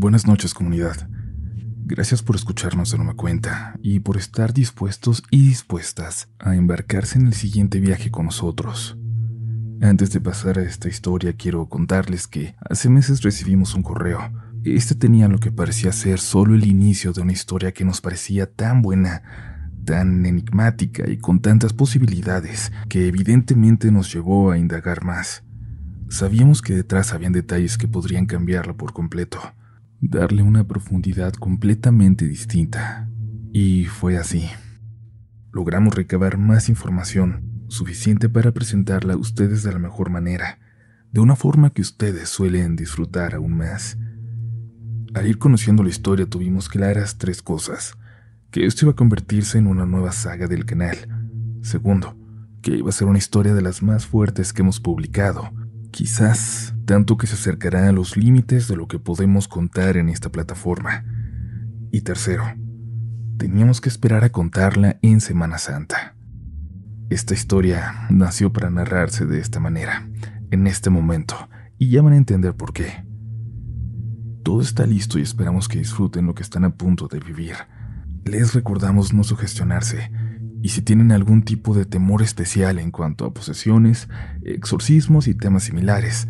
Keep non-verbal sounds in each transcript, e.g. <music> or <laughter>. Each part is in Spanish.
Buenas noches comunidad. Gracias por escucharnos de nueva cuenta y por estar dispuestos y dispuestas a embarcarse en el siguiente viaje con nosotros. Antes de pasar a esta historia quiero contarles que hace meses recibimos un correo. Este tenía lo que parecía ser solo el inicio de una historia que nos parecía tan buena, tan enigmática y con tantas posibilidades que evidentemente nos llevó a indagar más. Sabíamos que detrás habían detalles que podrían cambiarla por completo, darle una profundidad completamente distinta. Y fue así. Logramos recabar más información, suficiente para presentarla a ustedes de la mejor manera, de una forma que ustedes suelen disfrutar aún más. Al ir conociendo la historia tuvimos claras tres cosas. Que esto iba a convertirse en una nueva saga del canal. Segundo, que iba a ser una historia de las más fuertes que hemos publicado. Quizás tanto que se acercará a los límites de lo que podemos contar en esta plataforma. Y tercero, teníamos que esperar a contarla en Semana Santa. Esta historia nació para narrarse de esta manera, en este momento, y ya van a entender por qué. Todo está listo y esperamos que disfruten lo que están a punto de vivir. Les recordamos no sugestionarse, y si tienen algún tipo de temor especial en cuanto a posesiones, exorcismos y temas similares,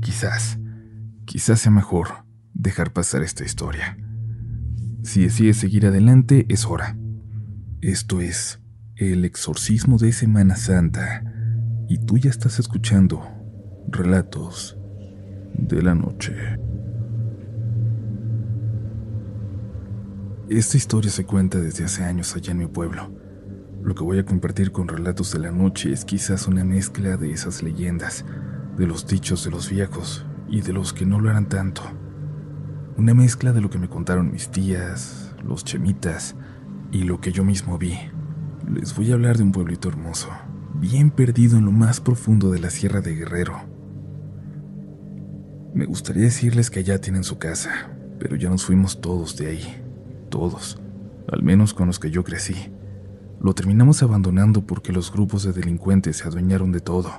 quizás, quizás sea mejor dejar pasar esta historia. Si decides seguir adelante, es hora. Esto es el exorcismo de Semana Santa y tú ya estás escuchando relatos de la noche. Esta historia se cuenta desde hace años allá en mi pueblo. Lo que voy a compartir con relatos de la noche es quizás una mezcla de esas leyendas, de los dichos de los viejos y de los que no lo eran tanto. Una mezcla de lo que me contaron mis tías, los chemitas y lo que yo mismo vi les voy a hablar de un pueblito hermoso, bien perdido en lo más profundo de la Sierra de Guerrero. Me gustaría decirles que allá tienen su casa, pero ya nos fuimos todos de ahí, todos, al menos con los que yo crecí. Lo terminamos abandonando porque los grupos de delincuentes se adueñaron de todo.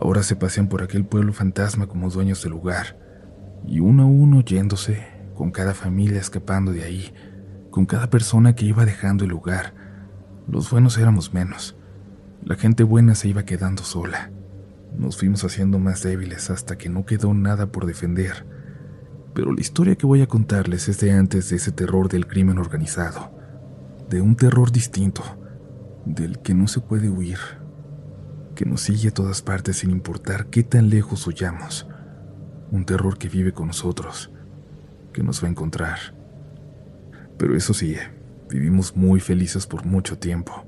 Ahora se pasean por aquel pueblo fantasma como dueños del lugar, y uno a uno yéndose, con cada familia escapando de ahí, con cada persona que iba dejando el lugar, los buenos éramos menos. La gente buena se iba quedando sola. Nos fuimos haciendo más débiles hasta que no quedó nada por defender. Pero la historia que voy a contarles es de antes de ese terror del crimen organizado. De un terror distinto, del que no se puede huir, que nos sigue a todas partes sin importar qué tan lejos huyamos. Un terror que vive con nosotros, que nos va a encontrar. Pero eso sí, Vivimos muy felices por mucho tiempo,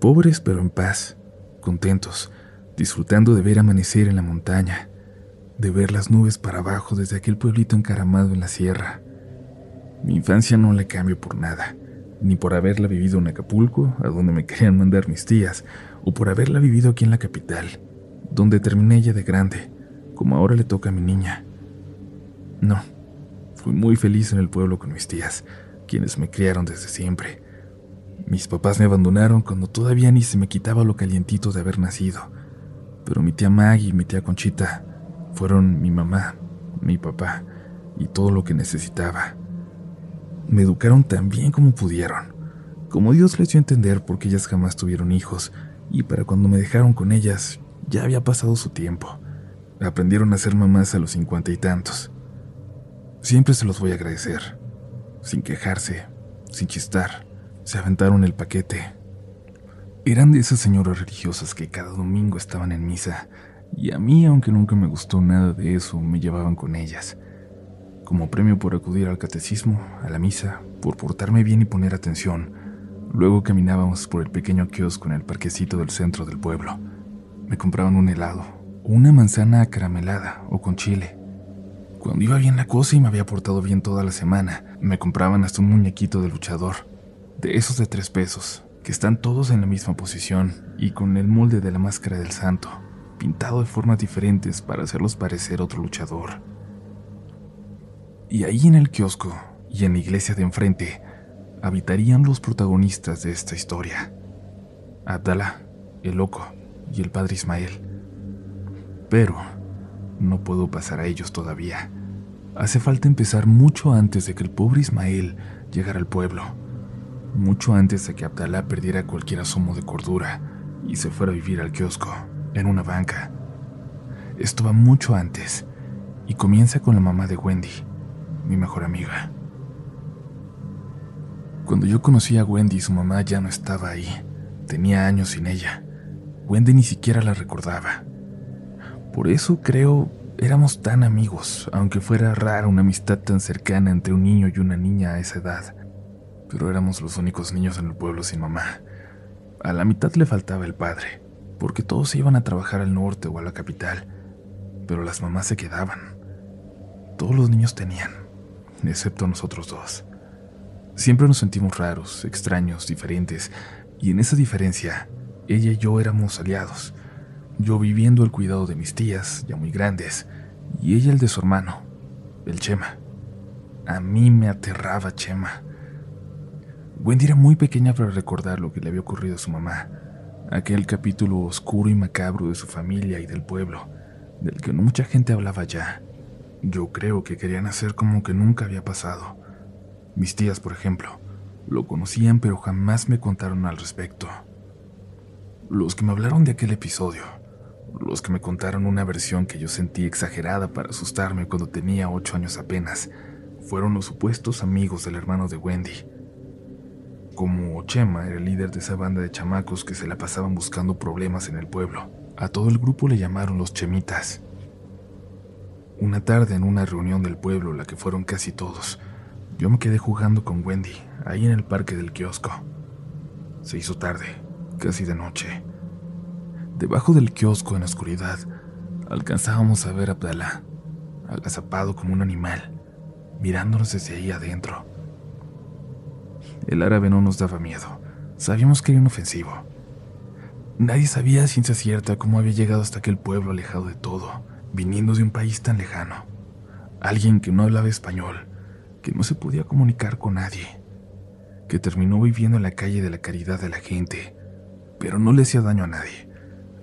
pobres pero en paz, contentos, disfrutando de ver amanecer en la montaña, de ver las nubes para abajo desde aquel pueblito encaramado en la sierra. Mi infancia no la cambio por nada, ni por haberla vivido en Acapulco, a donde me querían mandar mis tías, o por haberla vivido aquí en la capital, donde terminé ella de grande, como ahora le toca a mi niña. No, fui muy feliz en el pueblo con mis tías, quienes me criaron desde siempre. Mis papás me abandonaron cuando todavía ni se me quitaba lo calientito de haber nacido, pero mi tía Maggie y mi tía Conchita fueron mi mamá, mi papá y todo lo que necesitaba. Me educaron tan bien como pudieron, como Dios les dio a entender porque ellas jamás tuvieron hijos y para cuando me dejaron con ellas ya había pasado su tiempo. Aprendieron a ser mamás a los cincuenta y tantos. Siempre se los voy a agradecer sin quejarse, sin chistar, se aventaron el paquete. Eran de esas señoras religiosas que cada domingo estaban en misa, y a mí, aunque nunca me gustó nada de eso, me llevaban con ellas. Como premio por acudir al catecismo, a la misa, por portarme bien y poner atención, luego caminábamos por el pequeño kiosco en el parquecito del centro del pueblo. Me compraban un helado, una manzana acaramelada o con chile, cuando iba bien la cosa y me había portado bien toda la semana, me compraban hasta un muñequito de luchador, de esos de tres pesos, que están todos en la misma posición y con el molde de la máscara del santo, pintado de formas diferentes para hacerlos parecer otro luchador. Y ahí en el kiosco y en la iglesia de enfrente habitarían los protagonistas de esta historia. Abdallah, el loco y el padre Ismael. Pero no puedo pasar a ellos todavía. Hace falta empezar mucho antes de que el pobre Ismael llegara al pueblo, mucho antes de que Abdalá perdiera cualquier asomo de cordura y se fuera a vivir al kiosco, en una banca. Esto va mucho antes y comienza con la mamá de Wendy, mi mejor amiga. Cuando yo conocí a Wendy, su mamá ya no estaba ahí. Tenía años sin ella. Wendy ni siquiera la recordaba. Por eso creo éramos tan amigos, aunque fuera rara una amistad tan cercana entre un niño y una niña a esa edad. Pero éramos los únicos niños en el pueblo sin mamá. A la mitad le faltaba el padre, porque todos se iban a trabajar al norte o a la capital, pero las mamás se quedaban. Todos los niños tenían, excepto nosotros dos. Siempre nos sentimos raros, extraños, diferentes, y en esa diferencia, ella y yo éramos aliados. Yo viviendo el cuidado de mis tías, ya muy grandes, y ella el de su hermano, el Chema. A mí me aterraba Chema. Wendy era muy pequeña para recordar lo que le había ocurrido a su mamá, aquel capítulo oscuro y macabro de su familia y del pueblo, del que no mucha gente hablaba ya. Yo creo que querían hacer como que nunca había pasado. Mis tías, por ejemplo, lo conocían pero jamás me contaron al respecto. Los que me hablaron de aquel episodio, los que me contaron una versión que yo sentí exagerada para asustarme cuando tenía ocho años apenas, fueron los supuestos amigos del hermano de Wendy. Como Chema era el líder de esa banda de chamacos que se la pasaban buscando problemas en el pueblo, a todo el grupo le llamaron los Chemitas. Una tarde en una reunión del pueblo, la que fueron casi todos, yo me quedé jugando con Wendy, ahí en el parque del kiosco. Se hizo tarde, casi de noche. Debajo del kiosco, en la oscuridad, alcanzábamos a ver a Abdalá, agazapado como un animal, mirándonos desde ahí adentro. El árabe no nos daba miedo. Sabíamos que era inofensivo. Nadie sabía a ciencia cierta cómo había llegado hasta aquel pueblo alejado de todo, viniendo de un país tan lejano. Alguien que no hablaba español, que no se podía comunicar con nadie, que terminó viviendo en la calle de la caridad de la gente, pero no le hacía daño a nadie.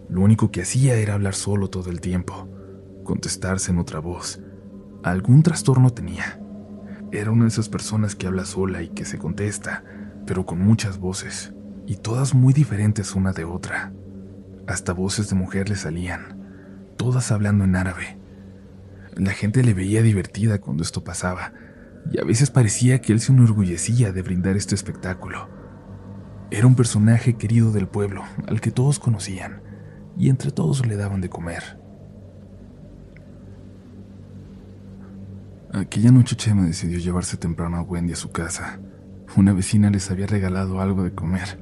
Lo único que hacía era hablar solo todo el tiempo, contestarse en otra voz. Algún trastorno tenía. Era una de esas personas que habla sola y que se contesta, pero con muchas voces, y todas muy diferentes una de otra. Hasta voces de mujer le salían, todas hablando en árabe. La gente le veía divertida cuando esto pasaba, y a veces parecía que él se enorgullecía de brindar este espectáculo. Era un personaje querido del pueblo, al que todos conocían, y entre todos le daban de comer. Aquella noche Chema decidió llevarse temprano a Wendy a su casa. Una vecina les había regalado algo de comer.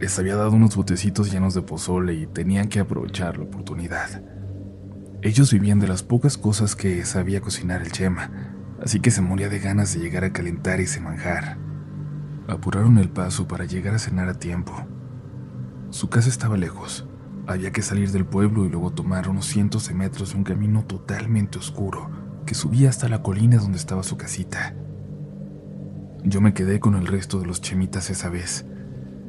Les había dado unos botecitos llenos de pozole y tenían que aprovechar la oportunidad. Ellos vivían de las pocas cosas que sabía cocinar el Chema, así que se moría de ganas de llegar a calentar ese manjar. Apuraron el paso para llegar a cenar a tiempo. Su casa estaba lejos. Había que salir del pueblo y luego tomar unos cientos de metros de un camino totalmente oscuro que subía hasta la colina donde estaba su casita. Yo me quedé con el resto de los chemitas esa vez.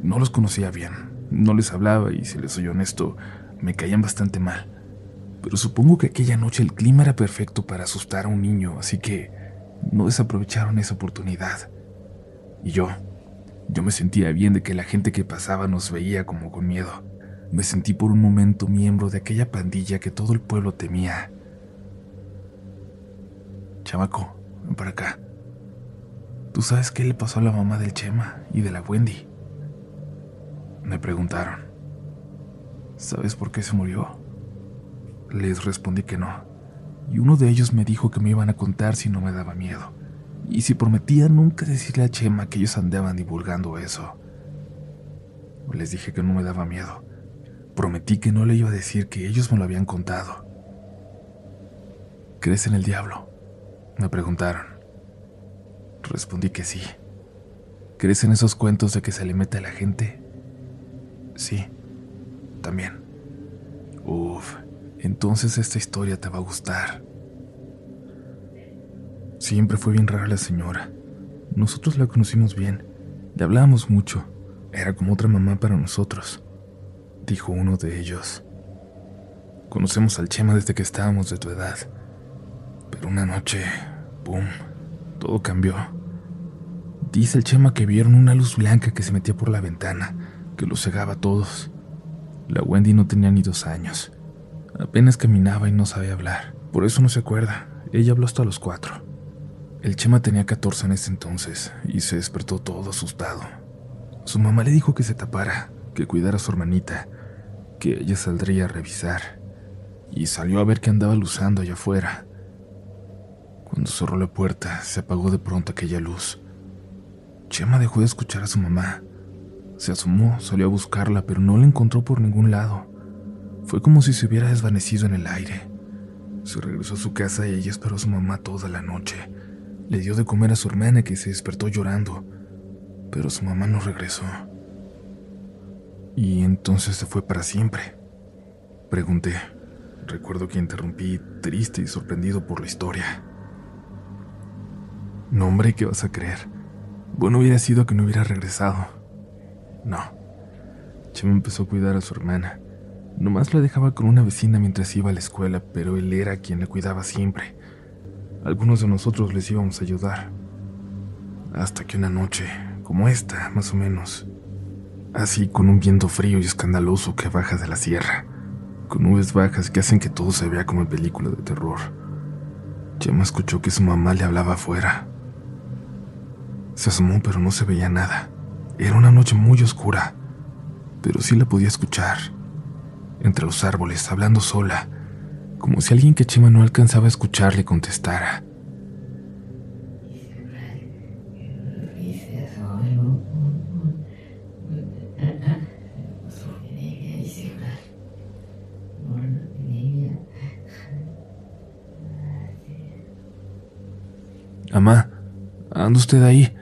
No los conocía bien, no les hablaba y, si les soy honesto, me caían bastante mal pero supongo que aquella noche el clima era perfecto para asustar a un niño, así que no desaprovecharon esa oportunidad. Y yo, yo me sentía bien de que la gente que pasaba nos veía como con miedo. Me sentí por un momento miembro de aquella pandilla que todo el pueblo temía. Chamaco, ven para acá. ¿Tú sabes qué le pasó a la mamá del Chema y de la Wendy? Me preguntaron. ¿Sabes por qué se murió? Les respondí que no, y uno de ellos me dijo que me iban a contar si no me daba miedo, y si prometía nunca decirle a Chema que ellos andaban divulgando eso. Les dije que no me daba miedo. Prometí que no le iba a decir que ellos me lo habían contado. ¿Crees en el diablo? Me preguntaron. Respondí que sí. ¿Crees en esos cuentos de que se le mete a la gente? Sí, también. Uf, entonces esta historia te va a gustar. Siempre fue bien rara la señora. Nosotros la conocimos bien, le hablábamos mucho, era como otra mamá para nosotros, dijo uno de ellos. Conocemos al Chema desde que estábamos de tu edad, pero una noche ¡Pum! Todo cambió. Dice el Chema que vieron una luz blanca que se metía por la ventana, que los cegaba a todos. La Wendy no tenía ni dos años. Apenas caminaba y no sabía hablar. Por eso no se acuerda. Ella habló hasta los cuatro. El Chema tenía 14 en ese entonces y se despertó todo asustado. Su mamá le dijo que se tapara, que cuidara a su hermanita, que ella saldría a revisar. Y salió a ver que andaba luzando allá afuera. Cuando cerró la puerta, se apagó de pronto aquella luz. Chema dejó de escuchar a su mamá. Se asomó, salió a buscarla, pero no la encontró por ningún lado. Fue como si se hubiera desvanecido en el aire. Se regresó a su casa y ella esperó a su mamá toda la noche. Le dio de comer a su hermana que se despertó llorando, pero su mamá no regresó. Y entonces se fue para siempre. Pregunté. Recuerdo que interrumpí, triste y sorprendido por la historia. No, hombre, ¿qué vas a creer? Bueno hubiera sido que no hubiera regresado. No. Chema empezó a cuidar a su hermana. Nomás la dejaba con una vecina mientras iba a la escuela, pero él era quien la cuidaba siempre. Algunos de nosotros les íbamos a ayudar. Hasta que una noche, como esta, más o menos, así con un viento frío y escandaloso que baja de la sierra, con nubes bajas que hacen que todo se vea como película de terror, Chema escuchó que su mamá le hablaba afuera. Se asomó pero no se veía nada. Era una noche muy oscura, pero sí la podía escuchar entre los árboles, hablando sola, como si alguien que Chema no alcanzaba a escuchar le contestara. Amá, ¿anda usted ahí?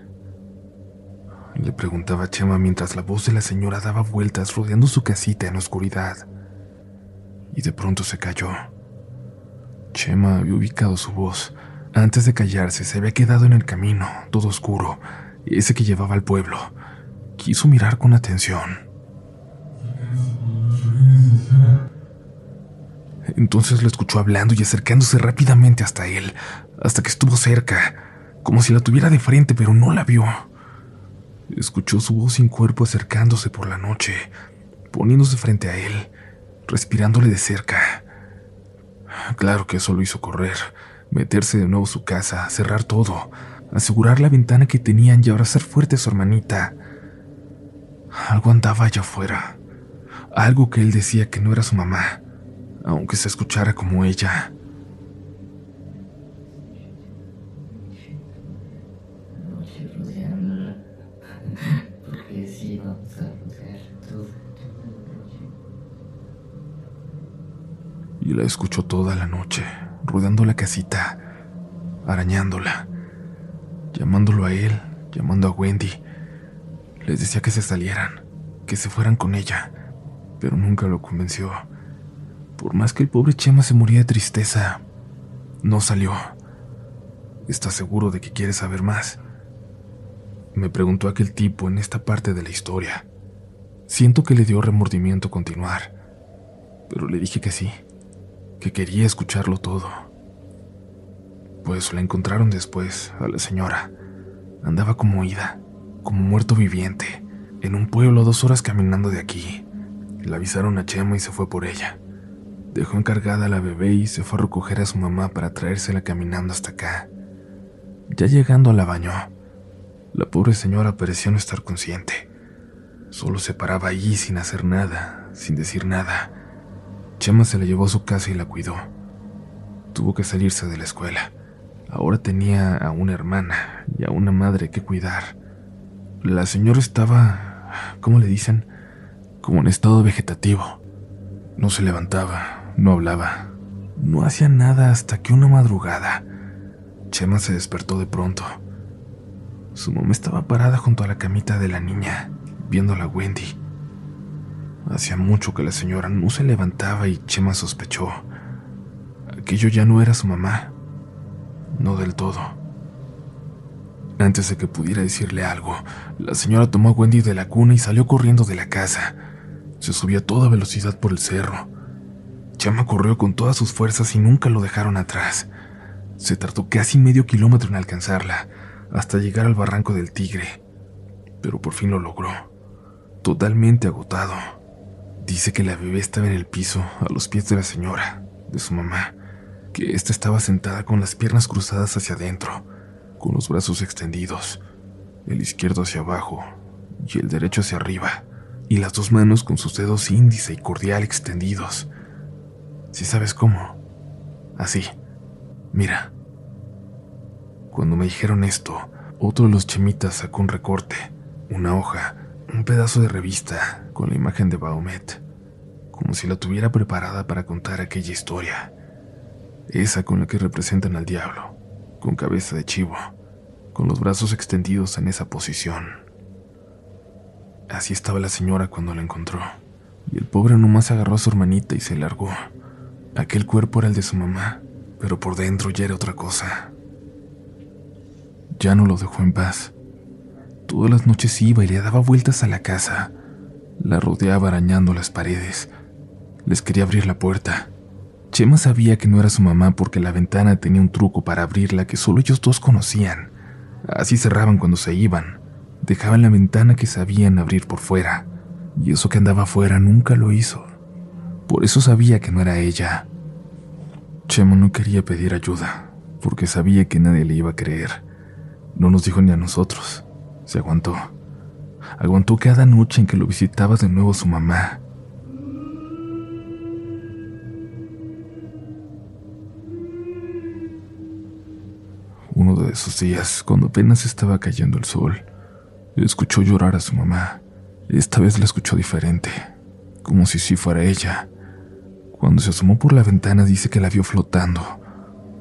Le preguntaba Chema mientras la voz de la señora daba vueltas rodeando su casita en la oscuridad y de pronto se cayó. Chema había ubicado su voz. Antes de callarse, se había quedado en el camino, todo oscuro, ese que llevaba al pueblo. Quiso mirar con atención. Entonces lo escuchó hablando y acercándose rápidamente hasta él, hasta que estuvo cerca, como si la tuviera de frente, pero no la vio. Escuchó su voz sin cuerpo acercándose por la noche, poniéndose frente a él, respirándole de cerca. Claro que eso lo hizo correr, meterse de nuevo a su casa, cerrar todo, asegurar la ventana que tenían y abrazar fuerte a su hermanita. Algo andaba allá afuera, algo que él decía que no era su mamá, aunque se escuchara como ella. Y la escuchó toda la noche, rodeando la casita, arañándola, llamándolo a él, llamando a Wendy. Les decía que se salieran, que se fueran con ella, pero nunca lo convenció. Por más que el pobre Chema se moría de tristeza, no salió. ¿Estás seguro de que quiere saber más? Me preguntó aquel tipo en esta parte de la historia. Siento que le dio remordimiento continuar, pero le dije que sí que quería escucharlo todo. Pues la encontraron después, a la señora. Andaba como ida, como muerto viviente, en un pueblo dos horas caminando de aquí. Le avisaron a Chema y se fue por ella. Dejó encargada a la bebé y se fue a recoger a su mamá para traérsela caminando hasta acá. Ya llegando la bañó. La pobre señora pareció no estar consciente. Solo se paraba allí sin hacer nada, sin decir nada Chema se la llevó a su casa y la cuidó. Tuvo que salirse de la escuela. Ahora tenía a una hermana y a una madre que cuidar. La señora estaba, ¿cómo le dicen? Como en estado vegetativo. No se levantaba, no hablaba, no hacía nada hasta que una madrugada Chema se despertó de pronto. Su mamá estaba parada junto a la camita de la niña, viendo a Wendy. Hacía mucho que la señora no se levantaba y Chema sospechó. Aquello ya no era su mamá. No del todo. Antes de que pudiera decirle algo, la señora tomó a Wendy de la cuna y salió corriendo de la casa. Se subió a toda velocidad por el cerro. Chema corrió con todas sus fuerzas y nunca lo dejaron atrás. Se tardó casi medio kilómetro en alcanzarla, hasta llegar al barranco del tigre, pero por fin lo logró, totalmente agotado. Dice que la bebé estaba en el piso, a los pies de la señora, de su mamá, que ésta estaba sentada con las piernas cruzadas hacia adentro, con los brazos extendidos, el izquierdo hacia abajo y el derecho hacia arriba, y las dos manos con sus dedos índice y cordial extendidos. Si sabes cómo. Así. Mira. Cuando me dijeron esto, otro de los chemitas sacó un recorte, una hoja, un pedazo de revista con la imagen de Baomet, como si la tuviera preparada para contar aquella historia, esa con la que representan al diablo, con cabeza de chivo, con los brazos extendidos en esa posición. Así estaba la señora cuando la encontró, y el pobre nomás agarró a su hermanita y se largó. Aquel cuerpo era el de su mamá, pero por dentro ya era otra cosa. Ya no lo dejó en paz. Todas las noches iba y le daba vueltas a la casa. La rodeaba arañando las paredes. Les quería abrir la puerta. Chema sabía que no era su mamá porque la ventana tenía un truco para abrirla que solo ellos dos conocían. Así cerraban cuando se iban. Dejaban la ventana que sabían abrir por fuera. Y eso que andaba afuera nunca lo hizo. Por eso sabía que no era ella. Chema no quería pedir ayuda, porque sabía que nadie le iba a creer. No nos dijo ni a nosotros. Se aguantó. Aguantó cada noche en que lo visitaba de nuevo su mamá. Uno de esos días, cuando apenas estaba cayendo el sol, escuchó llorar a su mamá. Esta vez la escuchó diferente, como si sí fuera ella. Cuando se asomó por la ventana dice que la vio flotando,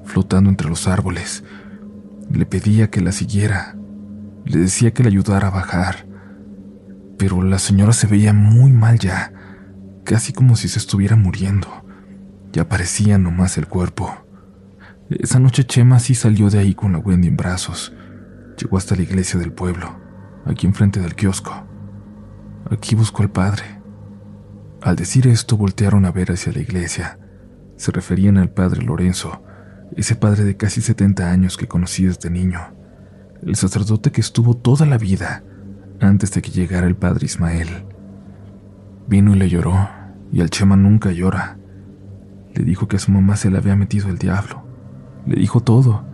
flotando entre los árboles, le pedía que la siguiera. Le decía que le ayudara a bajar. Pero la señora se veía muy mal ya, casi como si se estuviera muriendo. Ya parecía nomás el cuerpo. Esa noche Chema sí salió de ahí con la Wendy en brazos. Llegó hasta la iglesia del pueblo, aquí enfrente del kiosco. Aquí buscó al padre. Al decir esto voltearon a ver hacia la iglesia. Se referían al padre Lorenzo, ese padre de casi 70 años que conocí desde niño, el sacerdote que estuvo toda la vida antes de que llegara el padre Ismael. Vino y le lloró, y al Chema nunca llora. Le dijo que a su mamá se le había metido el diablo. Le dijo todo,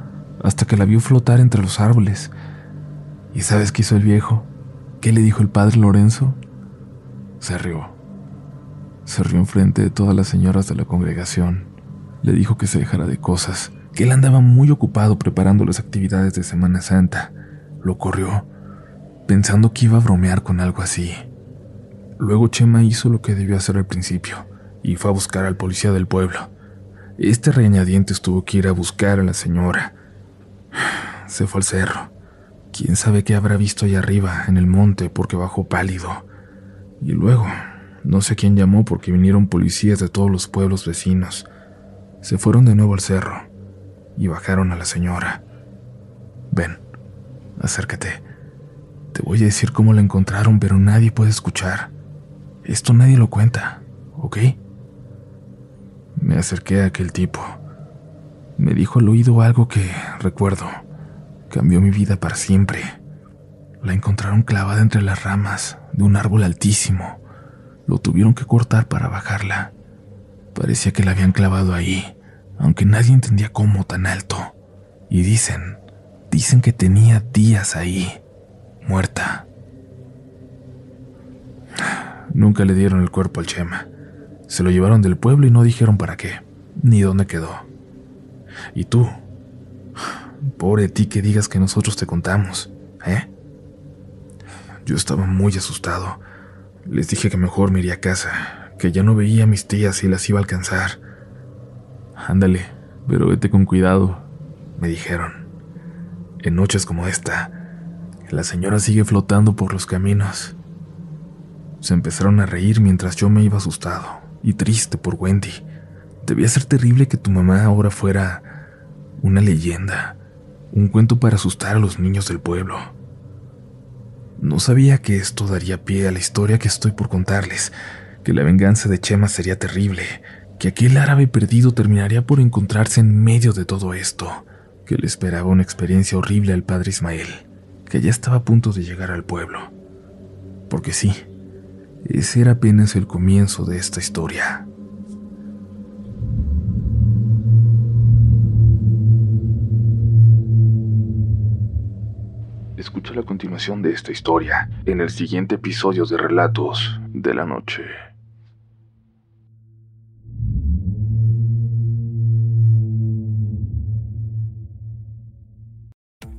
hasta que la vio flotar entre los árboles. ¿Y sabes qué hizo el viejo? ¿Qué le dijo el padre Lorenzo? Se rió. Se rió enfrente de todas las señoras de la congregación le dijo que se dejara de cosas, que él andaba muy ocupado preparando las actividades de Semana Santa. Lo corrió, pensando que iba a bromear con algo así. Luego Chema hizo lo que debió hacer al principio, y fue a buscar al policía del pueblo. Este reñadientes tuvo que ir a buscar a la señora. <sighs> Se fue al cerro. Quién sabe qué habrá visto allá arriba, en el monte, porque bajó pálido. Y luego, no sé quién llamó porque vinieron policías de todos los pueblos vecinos. Se fueron de nuevo al cerro y bajaron a la señora. Ven, acércate. Te voy a decir cómo la encontraron, pero nadie puede escuchar. Esto nadie lo cuenta, ¿ok? Me acerqué a aquel tipo. Me dijo al oído algo que, recuerdo, cambió mi vida para siempre. La encontraron clavada entre las ramas de un árbol altísimo. Lo tuvieron que cortar para bajarla. Parecía que la habían clavado ahí, aunque nadie entendía cómo tan alto. Y dicen, dicen que tenía días ahí, muerta. Nunca le dieron el cuerpo al Chema. Se lo llevaron del pueblo y no dijeron para qué, ni dónde quedó. Y tú, pobre ti que digas que nosotros te contamos, ¿eh? Yo estaba muy asustado. Les dije que mejor me iría a casa, que ya no veía a mis tías y las iba a alcanzar. Ándale, pero vete con cuidado, me dijeron. En noches como esta, la señora sigue flotando por los caminos. Se empezaron a reír mientras yo me iba asustado y triste por Wendy. Debía ser terrible que tu mamá ahora fuera una leyenda, un cuento para asustar a los niños del pueblo. No sabía que esto daría pie a la historia que estoy por contarles, que la venganza de Chema sería terrible, que aquel árabe perdido terminaría por encontrarse en medio de todo esto, que le esperaba una experiencia horrible al padre Ismael, que ya estaba a punto de llegar al pueblo. Porque sí, ese era apenas el comienzo de esta historia. Escucha la continuación de esta historia en el siguiente episodio de Relatos de la Noche.